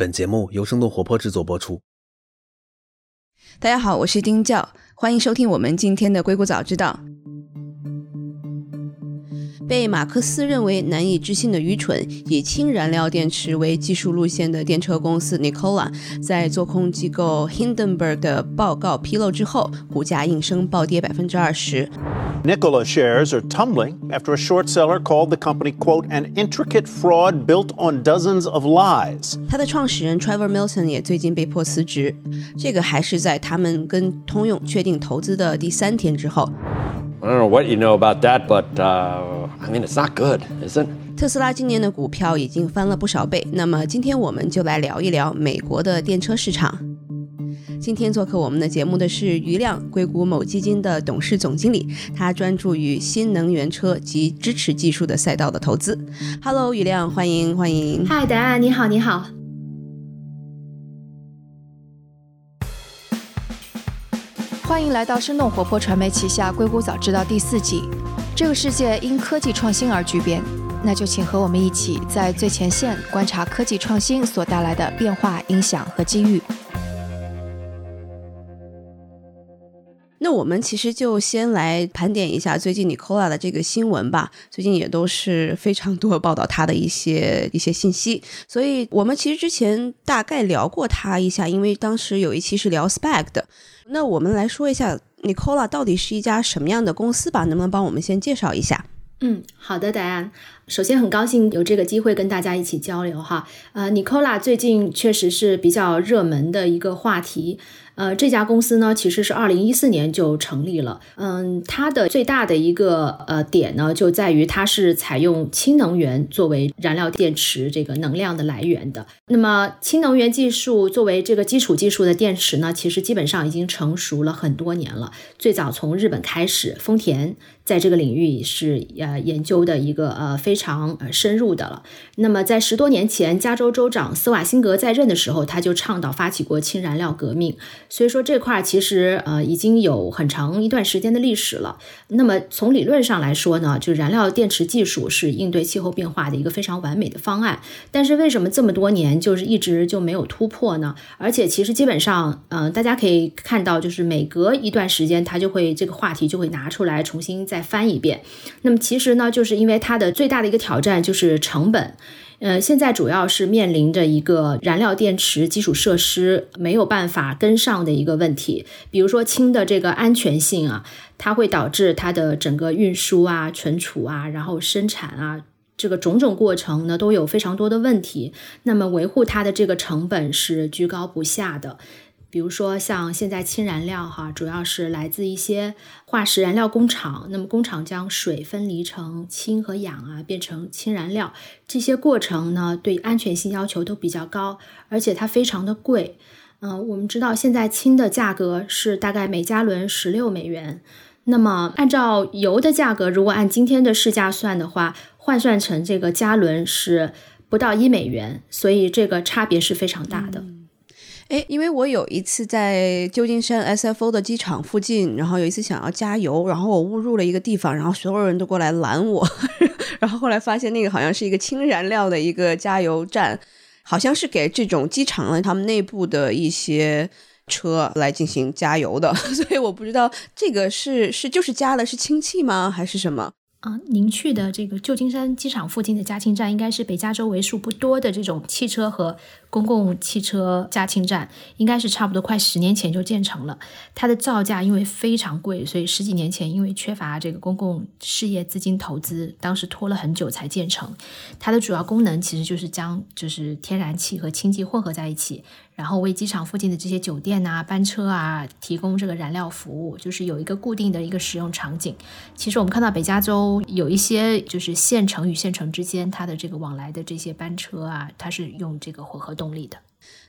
本节目由生动活泼制作播出。大家好，我是丁教，欢迎收听我们今天的硅谷早知道。被马克思认为难以置信的愚蠢，以氢燃料电池为技术路线的电车公司 Nikola，在做空机构 Hindenburg 的报告披露之后，股价应声暴跌百分之二十。Nikola shares are tumbling after a short seller called the company, quote, an intricate fraud built on dozens of lies. 它的创始人 Trevor Milton 也最近被迫辞职，这个还是在他们跟通用确定投资的第三天之后。 I don't know what you know about that, but uh, I mean, it's not good, is it? 特斯拉今年的股票已经翻了不少倍。那么今天我们就来聊一聊美国的电车市场。今天做客我们的节目的是余亮，硅谷某基金的董事总经理，他专注于新能源车及支持技术的赛道的投资。Hello，余亮，欢迎欢迎。嗨，答案你好，你好。欢迎来到生动活泼传媒旗下《硅谷早知道》第四季。这个世界因科技创新而巨变，那就请和我们一起在最前线观察科技创新所带来的变化、影响和机遇。那我们其实就先来盘点一下最近 Nicola 的这个新闻吧。最近也都是非常多报道他的一些 一些信息，所以我们其实之前大概聊过他一下，因为当时有一期是聊 Spec 的。那我们来说一下 Nicola 到底是一家什么样的公司吧？能不能帮我们先介绍一下？嗯，好的，答案。首先很高兴有这个机会跟大家一起交流哈。呃，Nicola 最近确实是比较热门的一个话题。呃，这家公司呢，其实是二零一四年就成立了。嗯，它的最大的一个呃点呢，就在于它是采用氢能源作为燃料电池这个能量的来源的。那么，氢能源技术作为这个基础技术的电池呢，其实基本上已经成熟了很多年了。最早从日本开始，丰田在这个领域是呃研究的一个呃非常呃深入的了。那么，在十多年前，加州州长斯瓦辛格在任的时候，他就倡导发起过氢燃料革命。所以说这块儿其实呃已经有很长一段时间的历史了。那么从理论上来说呢，就是燃料电池技术是应对气候变化的一个非常完美的方案。但是为什么这么多年就是一直就没有突破呢？而且其实基本上，呃，大家可以看到，就是每隔一段时间，它就会这个话题就会拿出来重新再翻一遍。那么其实呢，就是因为它的最大的一个挑战就是成本。呃，现在主要是面临着一个燃料电池基础设施没有办法跟上的一个问题，比如说氢的这个安全性啊，它会导致它的整个运输啊、存储啊，然后生产啊，这个种种过程呢都有非常多的问题，那么维护它的这个成本是居高不下的。比如说，像现在氢燃料哈，主要是来自一些化石燃料工厂。那么工厂将水分离成氢和氧啊，变成氢燃料。这些过程呢，对安全性要求都比较高，而且它非常的贵。嗯，我们知道现在氢的价格是大概每加仑十六美元。那么按照油的价格，如果按今天的市价算的话，换算成这个加仑是不到一美元，所以这个差别是非常大的。哎，因为我有一次在旧金山 SFO 的机场附近，然后有一次想要加油，然后我误入了一个地方，然后所有人都过来拦我，然后后来发现那个好像是一个氢燃料的一个加油站，好像是给这种机场的他们内部的一些车来进行加油的，所以我不知道这个是是就是加的是氢气吗，还是什么？啊，您去的这个旧金山机场附近的加氢站，应该是北加州为数不多的这种汽车和公共汽车加氢站，应该是差不多快十年前就建成了。它的造价因为非常贵，所以十几年前因为缺乏这个公共事业资金投资，当时拖了很久才建成。它的主要功能其实就是将 就是天然气和氢气混合在一起。然后为机场附近的这些酒店啊、班车啊提供这个燃料服务，就是有一个固定的一个使用场景。其实我们看到北加州有一些就是县城与县城之间它的这个往来的这些班车啊，它是用这个混合动力的。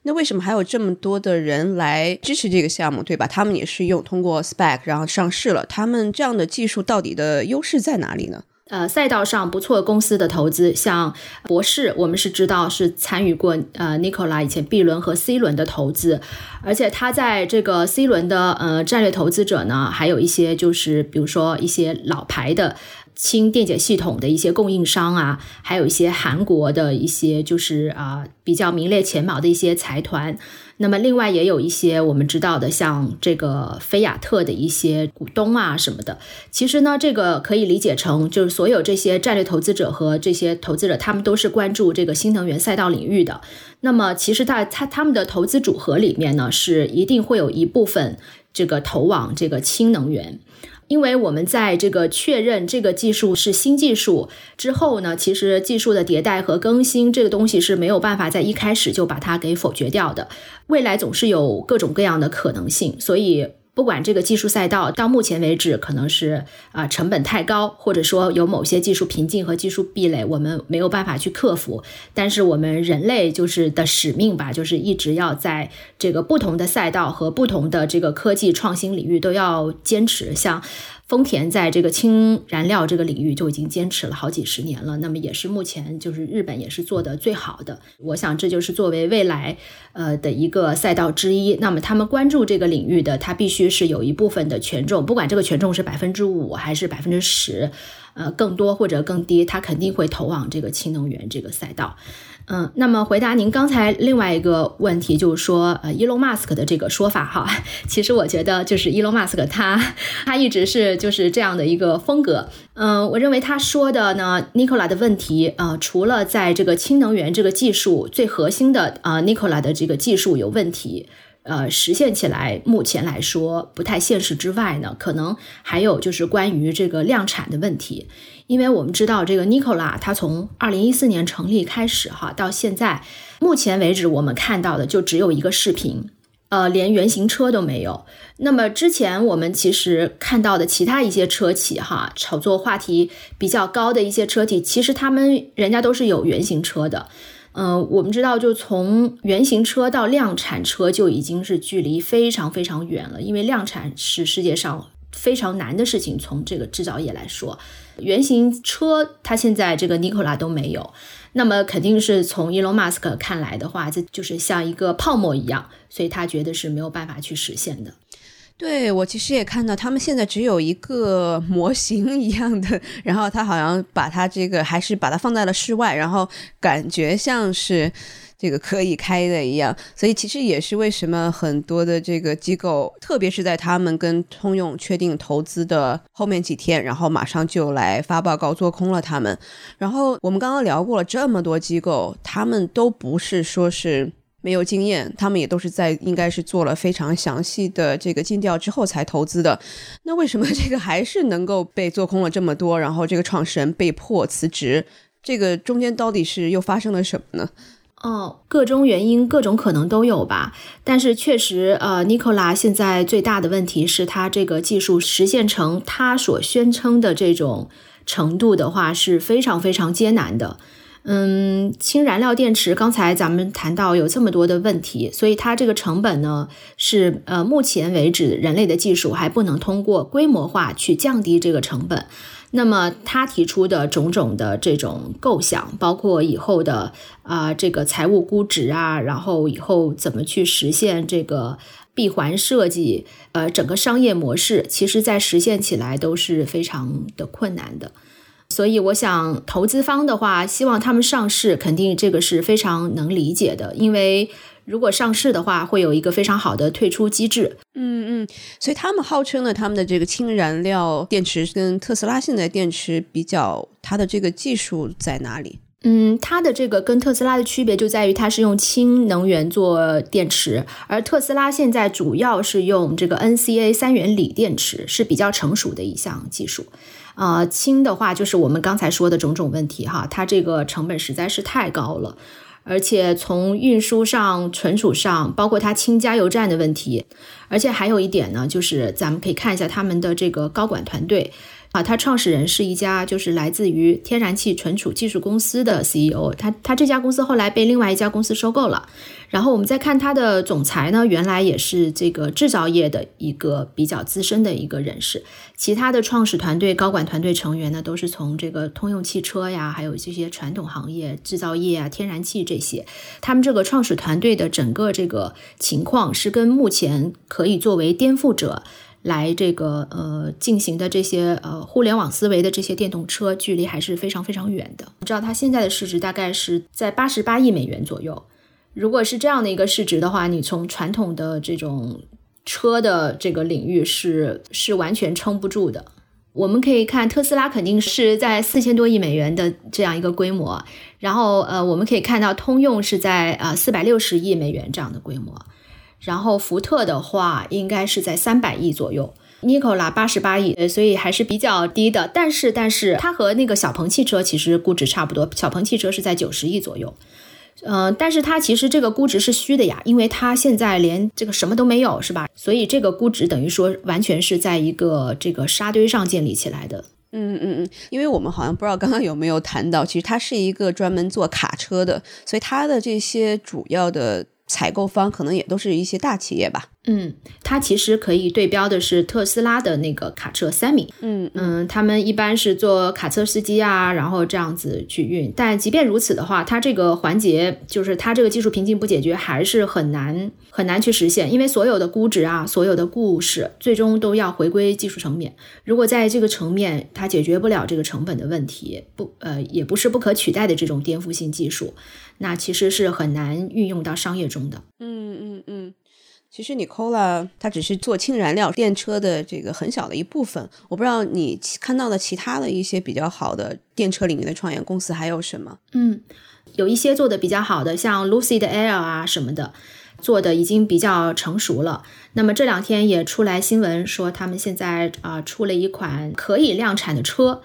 那为什么还有这么多的人来支持这个项目，对吧？他们也是用通过 Spec 然后上市了。他们这样的技术到底的优势在哪里呢？呃，赛道上不错公司的投资，像博士，我们是知道是参与过呃 Nicola 以前 B 轮和 C 轮的投资，而且他在这个 C 轮的呃战略投资者呢，还有一些就是比如说一些老牌的。氢电解系统的一些供应商啊，还有一些韩国的一些就是啊比较名列前茅的一些财团。那么另外也有一些我们知道的，像这个菲亚特的一些股东啊什么的。其实呢，这个可以理解成就是所有这些战略投资者和这些投资者，他们都是关注这个新能源赛道领域的。那么其实他他他们的投资组合里面呢，是一定会有一部分这个投往这个氢能源。因为我们在这个确认这个技术是新技术之后呢，其实技术的迭代和更新这个东西是没有办法在一开始就把它给否决掉的，未来总是有各种各样的可能性，所以。不管这个技术赛道到目前为止可能是啊成本太高，或者说有某些技术瓶颈和技术壁垒，我们没有办法去克服。但是我们人类就是的使命吧，就是一直要在这个不同的赛道和不同的这个科技创新领域都要坚持。像。丰田在这个氢燃料这个领域就已经坚持了好几十年了，那么也是目前就是日本也是做的最好的。我想这就是作为未来呃的一个赛道之一。那么他们关注这个领域的，它必须是有一部分的权重，不管这个权重是百分之五还是百分之十，呃更多或者更低，它肯定会投往这个氢能源这个赛道。嗯，那么回答您刚才另外一个问题，就是说，呃，伊隆马斯克的这个说法哈，其实我觉得就是伊隆马斯克他他一直是就是这样的一个风格。嗯，我认为他说的呢，Nikola 的问题，啊，除了在这个氢能源这个技术最核心的啊，Nikola 的这个技术有问题。呃，实现起来目前来说不太现实之外呢，可能还有就是关于这个量产的问题，因为我们知道这个 Nikola 它从二零一四年成立开始哈，到现在目前为止我们看到的就只有一个视频，呃，连原型车都没有。那么之前我们其实看到的其他一些车企哈，炒作话题比较高的一些车企，其实他们人家都是有原型车的。嗯，我们知道，就从原型车到量产车就已经是距离非常非常远了，因为量产是世界上非常难的事情。从这个制造业来说，原型车它现在这个 Nikola 都没有，那么肯定是从 Elon Musk 看来的话，这就是像一个泡沫一样，所以他觉得是没有办法去实现的。对我其实也看到，他们现在只有一个模型一样的，然后他好像把它这个还是把它放在了室外，然后感觉像是这个可以开的一样，所以其实也是为什么很多的这个机构，特别是在他们跟通用确定投资的后面几天，然后马上就来发报告做空了他们。然后我们刚刚聊过了这么多机构，他们都不是说是。没有经验，他们也都是在应该是做了非常详细的这个尽调之后才投资的。那为什么这个还是能够被做空了这么多？然后这个创始人被迫辞职，这个中间到底是又发生了什么呢？哦，各种原因，各种可能都有吧。但是确实，呃，尼古拉现在最大的问题是他这个技术实现成他所宣称的这种程度的话，是非常非常艰难的。嗯，氢燃料电池，刚才咱们谈到有这么多的问题，所以它这个成本呢，是呃，目前为止人类的技术还不能通过规模化去降低这个成本。那么他提出的种种的这种构想，包括以后的啊这个财务估值啊，然后以后怎么去实现这个闭环设计，呃，整个商业模式，其实在实现起来都是非常的困难的。所以，我想投资方的话，希望他们上市，肯定这个是非常能理解的。因为如果上市的话，会有一个非常好的退出机制。嗯嗯，所以他们号称呢，他们的这个氢燃料电池跟特斯拉现在电池比较，它的这个技术在哪里？嗯，它的这个跟特斯拉的区别就在于，它是用氢能源做电池，而特斯拉现在主要是用这个 NCA 三元锂电池，是比较成熟的一项技术。啊，氢的话就是我们刚才说的种种问题哈，它这个成本实在是太高了，而且从运输上、存储上，包括它氢加油站的问题，而且还有一点呢，就是咱们可以看一下他们的这个高管团队。啊，他创始人是一家就是来自于天然气存储技术公司的 CEO，他他这家公司后来被另外一家公司收购了。然后我们再看他的总裁呢，原来也是这个制造业的一个比较资深的一个人士。其他的创始团队、高管团队成员呢，都是从这个通用汽车呀，还有这些传统行业、制造业啊、天然气这些。他们这个创始团队的整个这个情况是跟目前可以作为颠覆者。来这个呃进行的这些呃互联网思维的这些电动车，距离还是非常非常远的。你知道它现在的市值大概是在八十八亿美元左右。如果是这样的一个市值的话，你从传统的这种车的这个领域是是完全撑不住的。我们可以看特斯拉肯定是在四千多亿美元的这样一个规模，然后呃，我们可以看到通用是在呃四百六十亿美元这样的规模，然后福特的话应该是在三百亿左右，Nikola 八十八亿，所以还是比较低的。但是但是它和那个小鹏汽车其实估值差不多，小鹏汽车是在九十亿左右。嗯，但是它其实这个估值是虚的呀，因为它现在连这个什么都没有，是吧？所以这个估值等于说完全是在一个这个沙堆上建立起来的。嗯嗯嗯，因为我们好像不知道刚刚有没有谈到，其实它是一个专门做卡车的，所以它的这些主要的采购方可能也都是一些大企业吧。嗯，它其实可以对标的是特斯拉的那个卡车三米。嗯嗯，他们一般是做卡车司机啊，然后这样子去运。但即便如此的话，它这个环节就是它这个技术瓶颈不解决，还是很难很难去实现。因为所有的估值啊，所有的故事，最终都要回归技术层面。如果在这个层面它解决不了这个成本的问题，不呃也不是不可取代的这种颠覆性技术，那其实是很难运用到商业中的。嗯嗯嗯。其实 Nikola 它只是做氢燃料电车的这个很小的一部分，我不知道你看到的其他的一些比较好的电车领域的创业公司还有什么？嗯，有一些做的比较好的，像 Lucid Air 啊什么的，做的已经比较成熟了。那么这两天也出来新闻说，他们现在啊出了一款可以量产的车，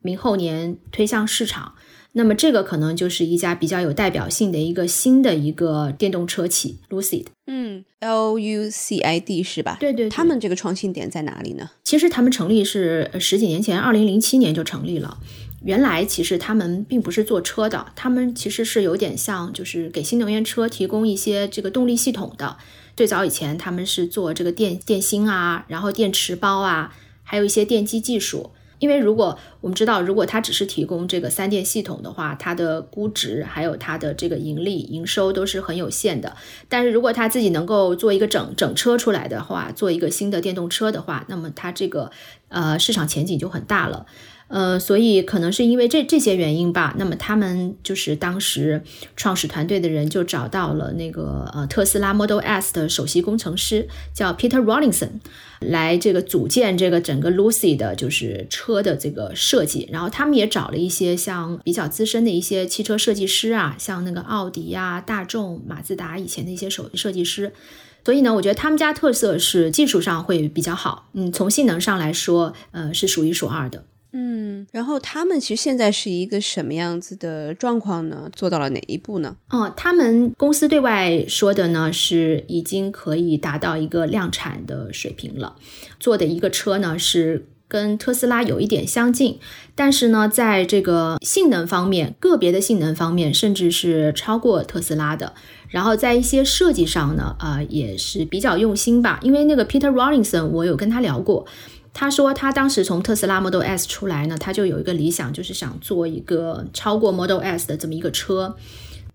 明后年推向市场。那么这个可能就是一家比较有代表性的一个新的一个电动车企，Lucid。嗯，L U C I D 是吧？对对，他们这个创新点在哪里呢？其实他们成立是十几年前，二零零七年就成立了。原来其实他们并不是做车的，他们其实是有点像，就是给新能源车提供一些这个动力系统的。最早以前他们是做这个电电芯啊，然后电池包啊，还有一些电机技术。因为如果我们知道，如果它只是提供这个三电系统的话，它的估值还有它的这个盈利营收都是很有限的。但是如果它自己能够做一个整整车出来的话，做一个新的电动车的话，那么它这个呃市场前景就很大了。呃，所以可能是因为这这些原因吧，那么他们就是当时创始团队的人就找到了那个呃特斯拉 Model S 的首席工程师叫 Peter Rawlinson，来这个组建这个整个 Lucy 的就是车的这个设计，然后他们也找了一些像比较资深的一些汽车设计师啊，像那个奥迪呀、大众、马自达以前的一些手设计师，所以呢，我觉得他们家特色是技术上会比较好，嗯，从性能上来说，呃，是数一数二的。嗯，然后他们其实现在是一个什么样子的状况呢？做到了哪一步呢？哦，他们公司对外说的呢是已经可以达到一个量产的水平了，做的一个车呢是跟特斯拉有一点相近，但是呢，在这个性能方面，个别的性能方面甚至是超过特斯拉的。然后在一些设计上呢，呃，也是比较用心吧，因为那个 Peter Rawlinson 我有跟他聊过。他说，他当时从特斯拉 Model S 出来呢，他就有一个理想，就是想做一个超过 Model S 的这么一个车，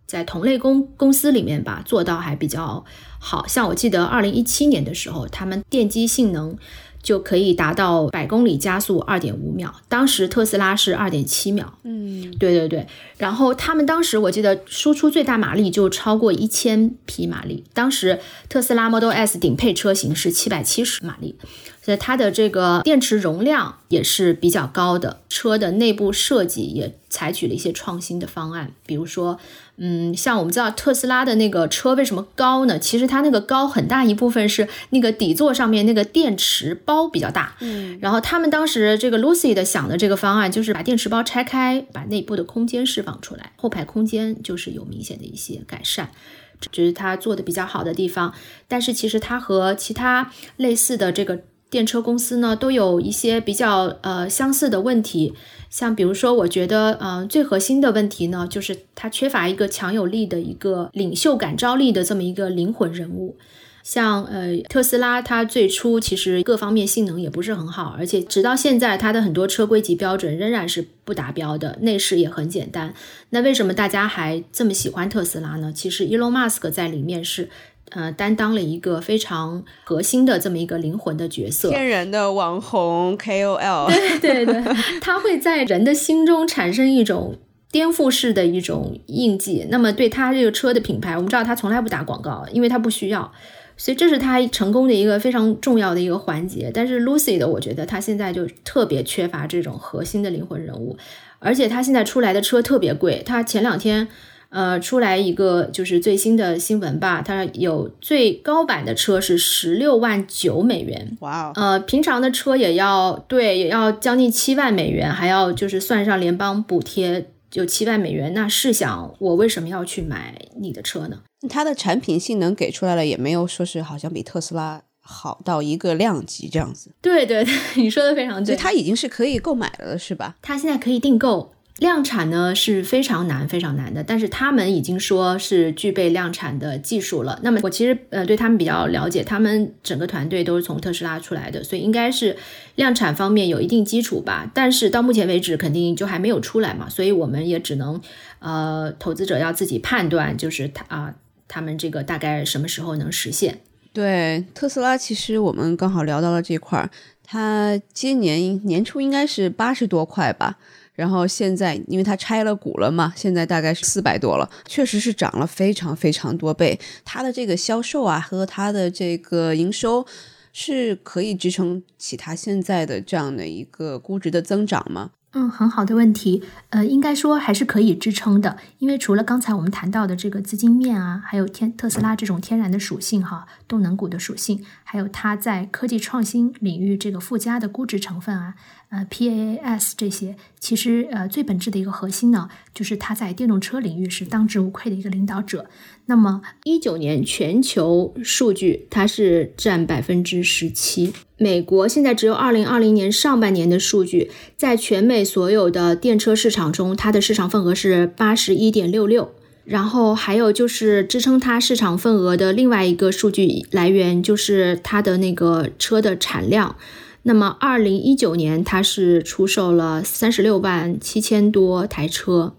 在同类公公司里面吧，做到还比较好。像我记得二零一七年的时候，他们电机性能就可以达到百公里加速二点五秒，当时特斯拉是二点七秒。嗯，对对对。然后他们当时我记得输出最大马力就超过一千匹马力，当时特斯拉 Model S 顶配车型是七百七十马力。所以它的这个电池容量也是比较高的，车的内部设计也采取了一些创新的方案，比如说，嗯，像我们知道特斯拉的那个车为什么高呢？其实它那个高很大一部分是那个底座上面那个电池包比较大，嗯，然后他们当时这个 Lucy 的想的这个方案就是把电池包拆开，把内部的空间释放出来，后排空间就是有明显的一些改善。这是它做的比较好的地方，但是其实它和其他类似的这个。电车公司呢，都有一些比较呃相似的问题，像比如说，我觉得嗯最核心的问题呢，就是它缺乏一个强有力的一个领袖感召力的这么一个灵魂人物。像呃特斯拉，它最初其实各方面性能也不是很好，而且直到现在，它的很多车规级标准仍然是不达标的，内饰也很简单。那为什么大家还这么喜欢特斯拉呢？其实 Elon Musk 在里面是。呃担当了一个非常核心的这么一个灵魂的角色。天然的网红 KOL，对对对，他会在人的心中产生一种颠覆式的一种印记。那么对他这个车的品牌，我们知道他从来不打广告，因为他不需要。所以这是他成功的一个非常重要的一个环节。但是 Lucy 的，我觉得他现在就特别缺乏这种核心的灵魂人物，而且他现在出来的车特别贵。他前两天，呃，出来一个就是最新的新闻吧，它有最高版的车是十六万九美元，哇哦，呃，平常的车也要对，也要将近七万美元，还要就是算上联邦补贴就七万美元。那试想，我为什么要去买你的车呢？它的产品性能给出来了，也没有说是好像比特斯拉好到一个量级这样子。对对对，你说的非常对，它已经是可以购买了，是吧？它现在可以订购。量产呢是非常难、非常难的，但是他们已经说是具备量产的技术了。那么我其实呃对他们比较了解，他们整个团队都是从特斯拉出来的，所以应该是量产方面有一定基础吧。但是到目前为止，肯定就还没有出来嘛，所以我们也只能呃投资者要自己判断，就是他啊。他们这个大概什么时候能实现？对特斯拉，其实我们刚好聊到了这块儿。它今年年初应该是八十多块吧，然后现在因为它拆了股了嘛，现在大概是四百多了，确实是涨了非常非常多倍。它的这个销售啊和它的这个营收是可以支撑起它现在的这样的一个估值的增长吗？嗯，很好的问题。呃，应该说还是可以支撑的，因为除了刚才我们谈到的这个资金面啊，还有天特斯拉这种天然的属性哈，动能股的属性，还有它在科技创新领域这个附加的估值成分啊。呃，PAAS 这些其实呃最本质的一个核心呢，就是它在电动车领域是当之无愧的一个领导者。那么一九年全球数据它是占百分之十七，美国现在只有二零二零年上半年的数据，在全美所有的电车市场中，它的市场份额是八十一点六六。然后还有就是支撑它市场份额的另外一个数据来源，就是它的那个车的产量。那么，二零一九年它是出售了三十六万七千多台车。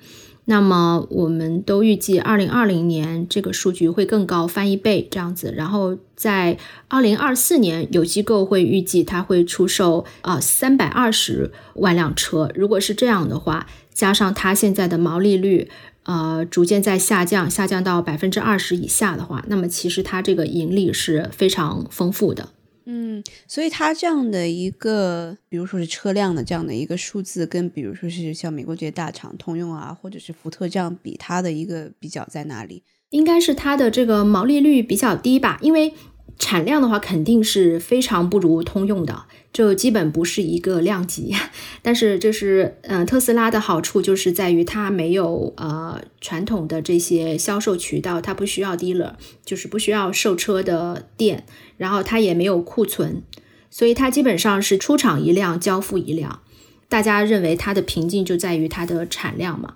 那么，我们都预计二零二零年这个数据会更高，翻一倍这样子。然后，在二零二四年，有机构会预计它会出售啊三百二十万辆车。如果是这样的话，加上它现在的毛利率呃逐渐在下降，下降到百分之二十以下的话，那么其实它这个盈利是非常丰富的。嗯，所以它这样的一个，比如说是车辆的这样的一个数字，跟比如说是像美国这些大厂，通用啊，或者是福特这样比，它的一个比较在哪里？应该是它的这个毛利率比较低吧，因为。产量的话，肯定是非常不如通用的，就基本不是一个量级。但是，这是呃特斯拉的好处，就是在于它没有呃传统的这些销售渠道，它不需要 dealer，就是不需要售车的店，然后它也没有库存，所以它基本上是出厂一辆交付一辆。大家认为它的瓶颈就在于它的产量嘛？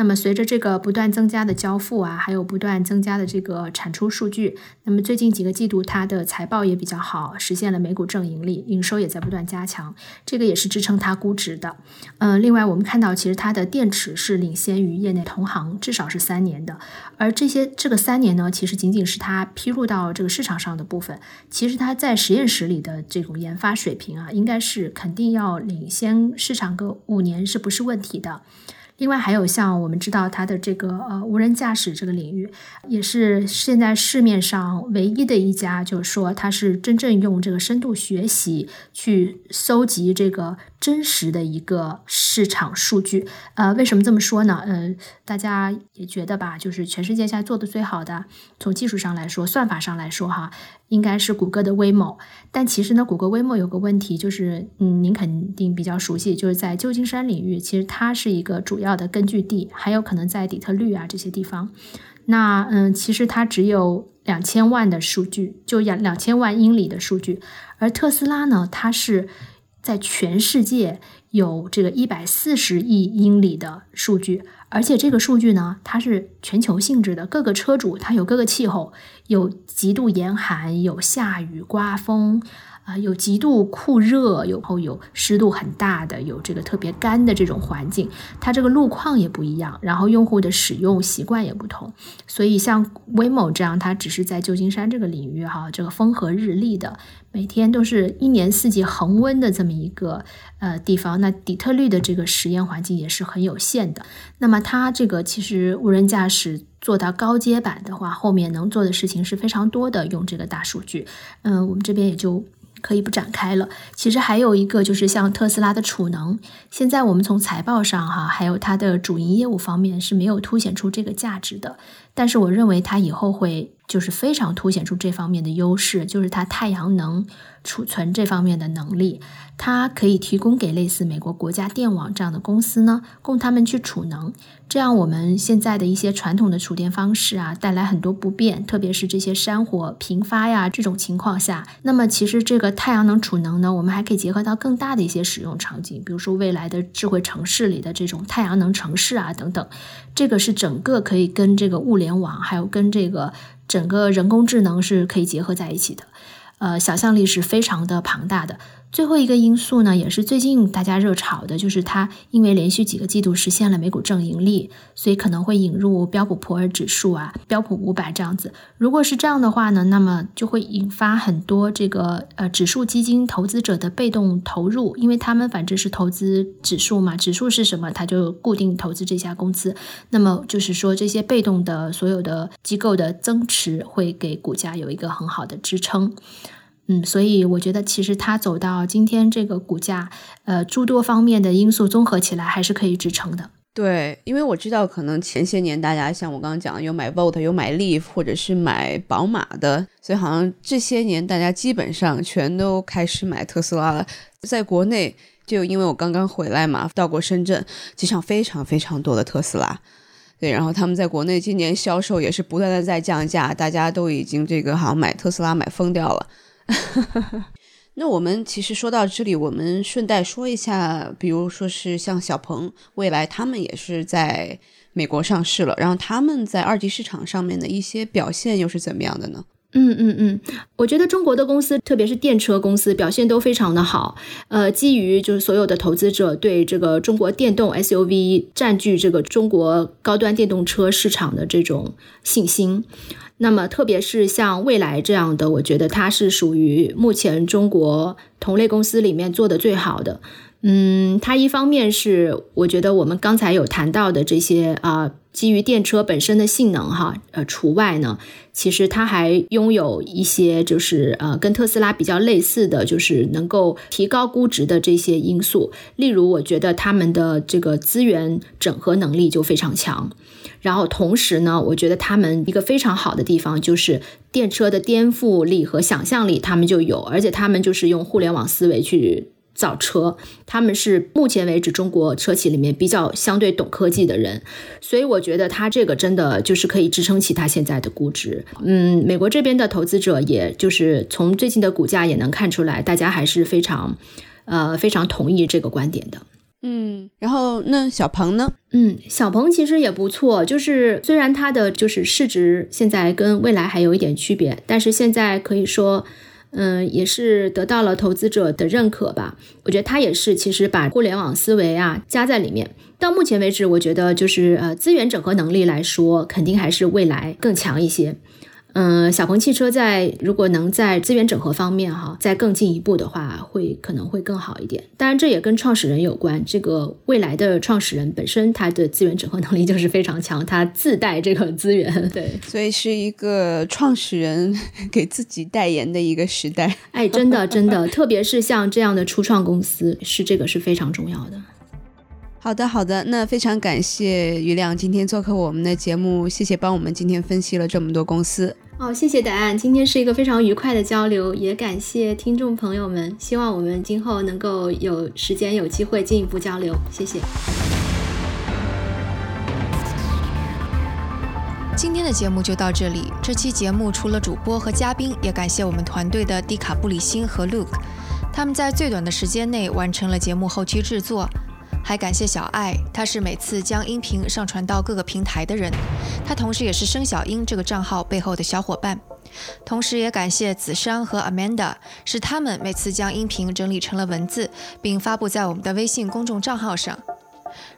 那么随着这个不断增加的交付啊，还有不断增加的这个产出数据，那么最近几个季度它的财报也比较好，实现了每股正盈利，营收也在不断加强，这个也是支撑它估值的。呃，另外我们看到其实它的电池是领先于业内同行，至少是三年的，而这些这个三年呢，其实仅仅是它披露到这个市场上的部分，其实它在实验室里的这种研发水平啊，应该是肯定要领先市场个五年是不是问题的。另外还有像我们知道它的这个呃无人驾驶这个领域，也是现在市面上唯一的一家，就是说它是真正用这个深度学习去搜集这个。真实的一个市场数据，呃，为什么这么说呢？呃，大家也觉得吧，就是全世界现在做的最好的，从技术上来说，算法上来说，哈，应该是谷歌的 Waymo。但其实呢，谷歌 Waymo 有个问题，就是嗯，您肯定比较熟悉，就是在旧金山领域，其实它是一个主要的根据地，还有可能在底特律啊这些地方。那嗯，其实它只有两千万的数据，就两两千万英里的数据，而特斯拉呢，它是。在全世界有这个一百四十亿英里的数据，而且这个数据呢，它是全球性质的，各个车主它有各个气候，有极度严寒，有下雨刮风。啊，有极度酷热，有后有湿度很大的，有这个特别干的这种环境，它这个路况也不一样，然后用户的使用习惯也不同，所以像威某这样，它只是在旧金山这个领域哈，这个风和日丽的，每天都是一年四季恒温的这么一个呃地方，那底特律的这个实验环境也是很有限的。那么它这个其实无人驾驶做到高阶版的话，后面能做的事情是非常多的，用这个大数据，嗯，我们这边也就。可以不展开了。其实还有一个就是像特斯拉的储能，现在我们从财报上哈，还有它的主营业务方面是没有凸显出这个价值的。但是我认为它以后会就是非常凸显出这方面的优势，就是它太阳能储存这方面的能力。它可以提供给类似美国国家电网这样的公司呢，供他们去储能。这样我们现在的一些传统的储电方式啊，带来很多不便，特别是这些山火频发呀这种情况下。那么其实这个太阳能储能呢，我们还可以结合到更大的一些使用场景，比如说未来的智慧城市里的这种太阳能城市啊等等。这个是整个可以跟这个物联网，还有跟这个整个人工智能是可以结合在一起的。呃，想象力是非常的庞大的。最后一个因素呢，也是最近大家热炒的，就是它因为连续几个季度实现了美股正盈利，所以可能会引入标普普尔指数啊、标普五百这样子。如果是这样的话呢，那么就会引发很多这个呃指数基金投资者的被动投入，因为他们反正是投资指数嘛，指数是什么，他就固定投资这家公司。那么就是说，这些被动的所有的机构的增持会给股价有一个很好的支撑。嗯，所以我觉得其实它走到今天这个股价，呃，诸多方面的因素综合起来还是可以支撑的。对，因为我知道可能前些年大家像我刚刚讲的，有买 Volt，有买 Leaf，或者是买宝马的，所以好像这些年大家基本上全都开始买特斯拉了。在国内，就因为我刚刚回来嘛，到过深圳，机场非常非常多的特斯拉。对，然后他们在国内今年销售也是不断的在降价，大家都已经这个好像买特斯拉买疯掉了。那我们其实说到这里，我们顺带说一下，比如说是像小鹏、未来，他们也是在美国上市了，然后他们在二级市场上面的一些表现又是怎么样的呢？嗯嗯嗯，我觉得中国的公司，特别是电车公司，表现都非常的好。呃，基于就是所有的投资者对这个中国电动 SUV 占据这个中国高端电动车市场的这种信心。那么，特别是像蔚来这样的，我觉得它是属于目前中国同类公司里面做的最好的。嗯，它一方面是我觉得我们刚才有谈到的这些啊，基于电车本身的性能哈，呃，除外呢，其实它还拥有一些就是呃，跟特斯拉比较类似的就是能够提高估值的这些因素。例如，我觉得他们的这个资源整合能力就非常强。然后同时呢，我觉得他们一个非常好的地方就是电车的颠覆力和想象力，他们就有，而且他们就是用互联网思维去造车，他们是目前为止中国车企里面比较相对懂科技的人，所以我觉得他这个真的就是可以支撑起他现在的估值。嗯，美国这边的投资者，也就是从最近的股价也能看出来，大家还是非常，呃，非常同意这个观点的。嗯，然后那小鹏呢？嗯，小鹏其实也不错，就是虽然它的就是市值现在跟未来还有一点区别，但是现在可以说，嗯，也是得到了投资者的认可吧。我觉得它也是其实把互联网思维啊加在里面。到目前为止，我觉得就是呃资源整合能力来说，肯定还是未来更强一些。嗯，小鹏汽车在如果能在资源整合方面哈再更进一步的话，会可能会更好一点。当然，这也跟创始人有关。这个未来的创始人本身他的资源整合能力就是非常强，他自带这个资源。对，所以是一个创始人给自己代言的一个时代。哎，真的真的，特别是像这样的初创公司，是这个是非常重要的。好的，好的，那非常感谢于亮今天做客我们的节目，谢谢帮我们今天分析了这么多公司。哦，谢谢答案，今天是一个非常愉快的交流，也感谢听众朋友们，希望我们今后能够有时间有机会进一步交流，谢谢。今天的节目就到这里，这期节目除了主播和嘉宾，也感谢我们团队的迪卡布里辛和 Luke，他们在最短的时间内完成了节目后期制作。还感谢小爱，他是每次将音频上传到各个平台的人，他同时也是生小英这个账号背后的小伙伴。同时也感谢子珊和 Amanda，是他们每次将音频整理成了文字，并发布在我们的微信公众账号上。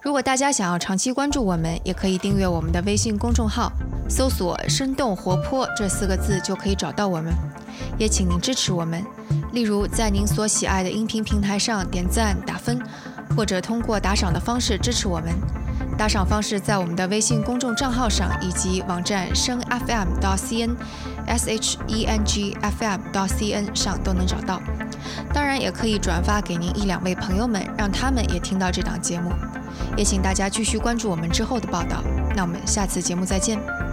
如果大家想要长期关注我们，也可以订阅我们的微信公众号，搜索“生动活泼”这四个字就可以找到我们。也请您支持我们，例如在您所喜爱的音频平台上点赞打分，或者通过打赏的方式支持我们。打赏方式在我们的微信公众账号上以及网站声 FM 到 CN S H E N G F M 到 C N 上都能找到。当然，也可以转发给您一两位朋友们，让他们也听到这档节目。也请大家继续关注我们之后的报道。那我们下次节目再见。